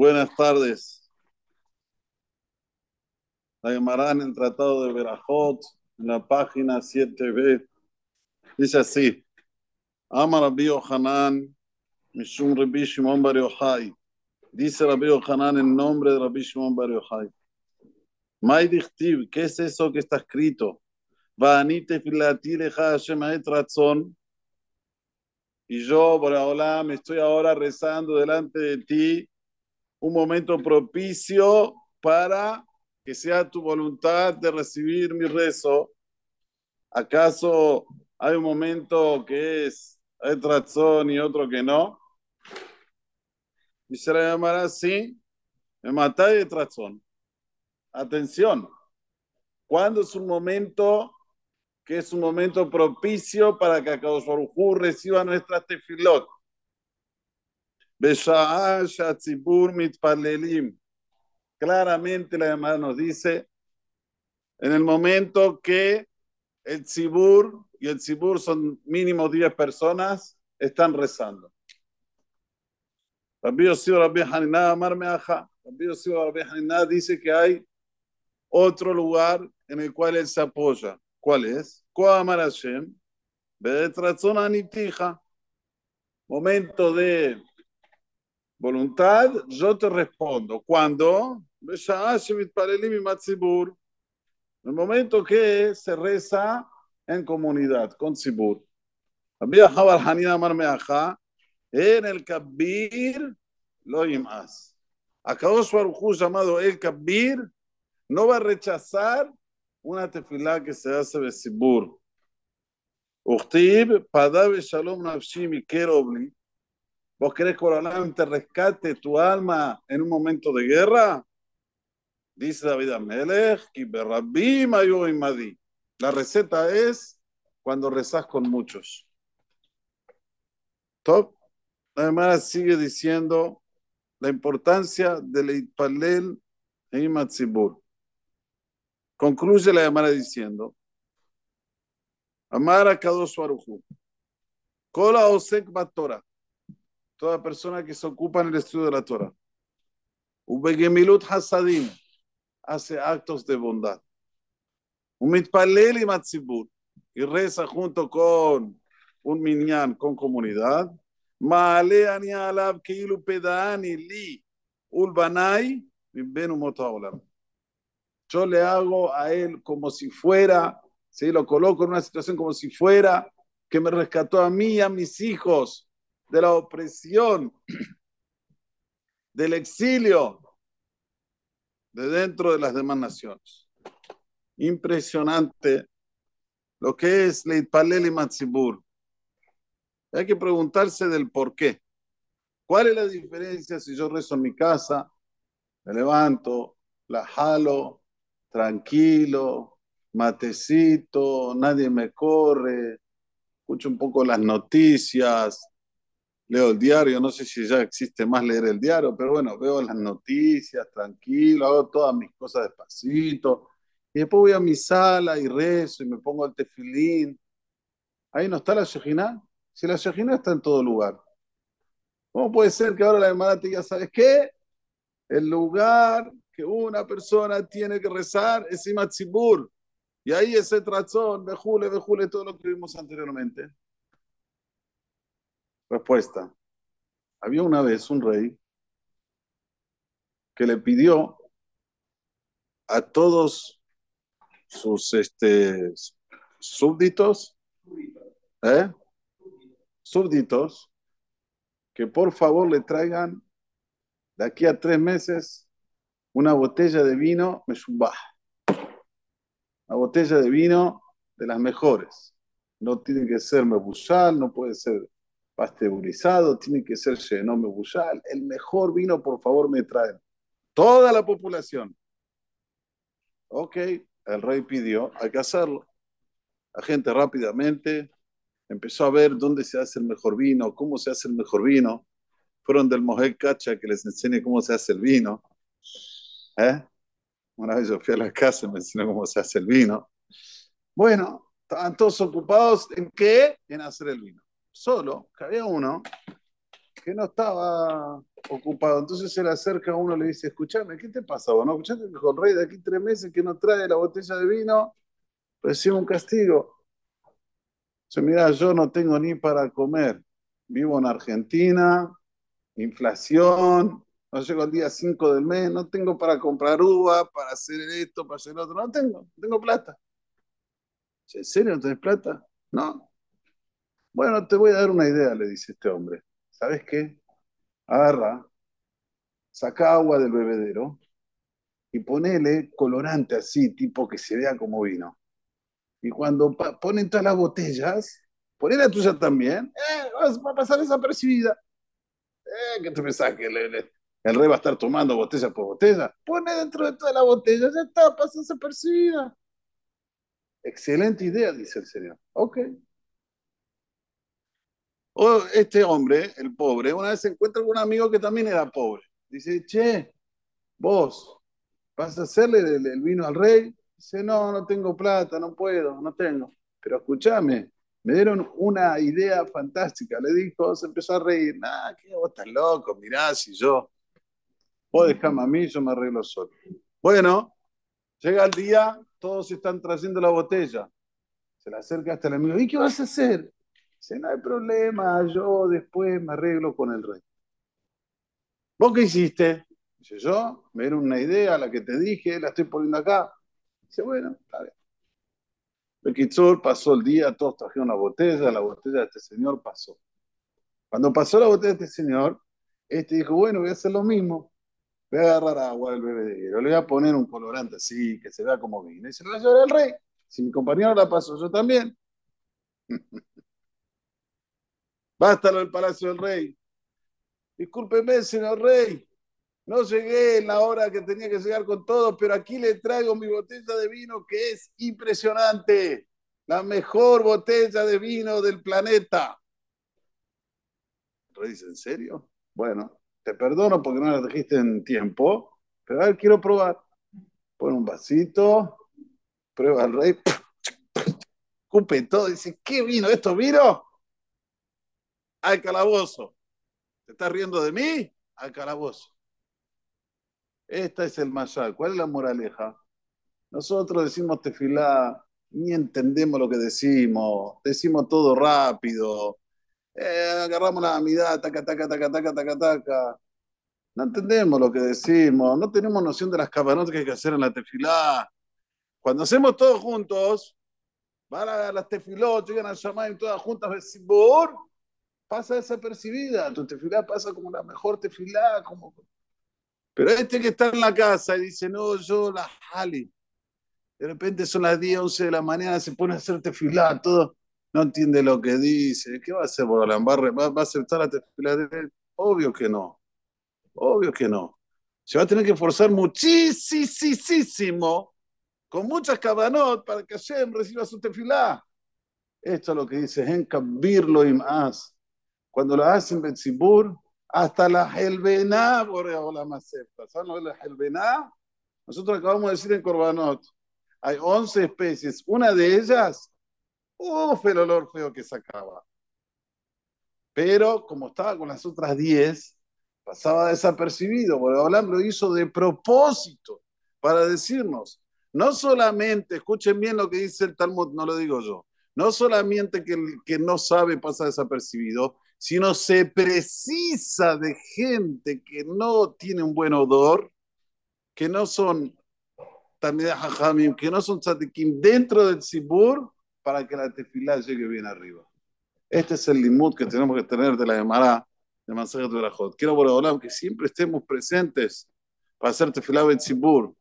Buenas tardes. La en el Tratado de Berajot, en la página 7b, dice así: Ama Rabbi Yohanan, Mishum Rabbi Shimon Bar Yochai. Dice Rabbi Yohanan en nombre de Rabbi Shimon Bar Yochai. May dichtiv, ¿qué es eso que está escrito? Vanite Hashem. Y yo, por ahora, me estoy ahora rezando delante de ti un momento propicio para que sea tu voluntad de recibir mi rezo. ¿Acaso hay un momento que es hay razón y otro que no? Y se le llamará así, me matáis de razón. Atención, ¿cuándo es un momento que es un momento propicio para que Akadosh reciba nuestra tefilot? Claramente la llamada nos dice, en el momento que el tzibur y el tzibur son mínimo 10 personas, están rezando. Rabbi Yosef Rabbi Hanina Amar Meaja. Rabbi Yosef Rabbi Hanina dice que hay otro lugar en el cual él se apoya. ¿Cuál es? Koamar Hashem, Bedetratzon Anitija. Momento de voluntad, yo te respondo. ¿Cuándo? En el momento que se reza en comunidad, con Tzibur. Había Jabar Hanina Marmeaja, en el Kabir, lo su arujú llamado el Kabir, no va a rechazar una tefilá que se hace de Tzibur. Uchtib, Padav Shalom Nafshi Mikerobli. ¿Vos querés que te rescate tu alma en un momento de guerra? Dice David Amelech, la receta es cuando rezás con muchos. Top. Hermana sigue diciendo la importancia del Itpalel e Imatzibur. Concluye la hermana diciendo: Amar a Kadosh Baruchu. Kola Osek Batora toda persona que se ocupa en el estudio de la Torah. Ubegemilut Hasadim hace actos de bondad. Umitpalel y Matzibur y reza junto con un minyan, con comunidad. Maale ani alab keilu pedani li ulbanai. Yo le hago a él como si fuera, ¿sí? lo coloco en una situación como si fuera que me rescató a mí y a mis hijos de la opresión, del exilio de dentro de las demás naciones. Impresionante lo que es Leitpalel y Matzibur. Hay que preguntarse del por qué. ¿Cuál es la diferencia si yo rezo en mi casa, me levanto, la jalo, tranquilo, matecito, nadie me corre, escucho un poco las noticias, leo el diario, no sé si ya existe más leer el diario, pero bueno, veo las noticias, tranquilo, hago todas mis cosas despacito, y después voy a mi sala y rezo y me pongo el tefilín. Ahí no está la Shejina. Si la Shejina está en todo lugar. ¿Cómo puede ser que ahora la hermana te diga, ¿sabes qué? El lugar que una persona tiene que rezar es Imatzibur. Y ahí ese trazón, bejule, bejule, todo lo que vimos anteriormente. Respuesta. Había una vez un rey que le pidió a todos sus este, súbditos, ¿eh? súbditos, que por favor le traigan de aquí a tres meses una botella de vino Meshumbah. Una botella de vino de las mejores. No tiene que ser mebushal, no puede ser pasteurizado, tiene que ser Shenome Bushal. El mejor vino, por favor, me traen. Toda la población. Ok, el rey pidió, hay que hacerlo. La gente rápidamente empezó a ver dónde se hace el mejor vino, cómo se hace el mejor vino. Fueron del Mojel Cacha que les enseñe cómo se hace el vino. ¿Eh? Una vez yo fui a la casa y me enseñó cómo se hace el vino. Bueno, estaban todos ocupados en qué? En hacer el vino. Solo que había uno que no estaba ocupado. Entonces se le acerca a uno y le dice, escúchame, ¿qué te pasa vos? ¿No escuchaste que el rey de aquí tres meses que no trae la botella de vino recibe un castigo? Dice, mira, yo no tengo ni para comer. Vivo en Argentina, inflación, no llego al día 5 del mes, no tengo para comprar uva, para hacer esto, para hacer otro, no tengo, no tengo plata. ¿En serio no tenés plata? No. Bueno, te voy a dar una idea, le dice este hombre. ¿Sabes qué? Agarra, saca agua del bebedero y ponele colorante así, tipo que se vea como vino. Y cuando ponen todas las botellas, poné la tuya también, eh, va a pasar desapercibida. Eh, ¿Qué te pensás que el rey va a estar tomando botella por botella? Pone dentro de toda la botella, ya está, pasa desapercibida. Excelente idea, dice el Señor. Ok. O este hombre, el pobre, una vez se encuentra con un amigo que también era pobre. Dice, che, vos, ¿vas a hacerle el, vino al rey? Dice, no, no tengo plata, no puedo, no tengo. Pero escúchame, me dieron una idea fantástica. Le dijo, se empezó a reír. Nah, que vos estás loco, mirá, si yo, vos dejame a mí, yo me arreglo solo. Bueno, llega el día, todos están trayendo la botella. Se le acerca hasta el amigo, ¿y qué vas a hacer? Dice, no hay problema, yo después me arreglo con el rey. ¿Vos qué hiciste? Dice, yo, me dieron una idea, la que te dije, la estoy poniendo acá. Dice, bueno, está bien. El pasó el día, todos trajeron la botella, la botella de este señor pasó. Cuando pasó la botella de este señor, este dijo, bueno, voy a hacer lo mismo. Voy a agarrar agua del bebedero, le voy a poner un colorante así, que se vea como vino, y se lo voy a llevar al rey. Si mi compañero la pasó, yo también. Basta lo del palacio del rey. Discúlpeme, señor rey. No llegué en la hora que tenía que llegar con todo, pero aquí le traigo mi botella de vino que es impresionante. La mejor botella de vino del planeta. El rey dice, ¿en serio? Bueno, te perdono porque no la dijiste en tiempo, pero a ver, quiero probar. Pone un vasito, prueba al rey, cupe todo, dice, ¿qué vino? ¿Esto vino? Al calabozo. ¿Te estás riendo de mí? Al calabozo. Esta es el mayal. ¿Cuál es la moraleja? Nosotros decimos tefilá, ni entendemos lo que decimos, decimos todo rápido, eh, agarramos la amidad, taca, taca, taca, taca, taca, taca. No entendemos lo que decimos, no tenemos noción de las cabanotas que hay que hacer en la tefilá. Cuando hacemos todos juntos, van a las tefilot, llegan a Shamayim todas juntas, pasa desapercibida. Tu tefilá pasa como la mejor tefilá, como pero este que está en la casa y dice, no, yo la jali. De repente son las 10, 11 de la mañana, se pone a hacer tefilá, todo. No entiende lo que dice. ¿Qué va a hacer Borolán? ¿Va, ¿Va, a aceptar la tefilá? Obvio que no. Obvio que no. Se va a tener que esforzar muchísimo, con muchas cabanot, para que Hashem reciba su tefilá. Esto es lo que dice Henka Birlo As. Cuando lo hacen Betzibur, hasta la helvená, la acepta. ¿Saben la helvená? Nosotros acabamos de decir en Corbanot, hay 11 especies. Una de ellas, uff, el olor feo que sacaba. Pero como estaba con las otras 10, pasaba desapercibido. Boreolam lo hizo de propósito para decirnos, no solamente, escuchen bien lo que dice el Talmud, no lo digo yo, no solamente que el que no sabe pasa desapercibido, sino se precisa de gente que no tiene un buen odor, que no son que no son tzadikim dentro del sibur, para que la tefilá llegue bien arriba. Este es el limud que tenemos que tener de la Gemara de Masajet Berajot. Quiero por que siempre estemos presentes para hacer tefilá ben sibur,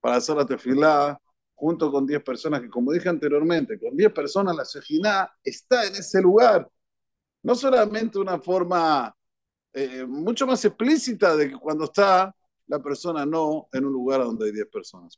para hacer la tefilá junto con 10 personas, que como dije anteriormente, con 10 personas la Sejina está en ese lugar no solamente una forma eh, mucho más explícita de que cuando está la persona no en un lugar donde hay 10 personas.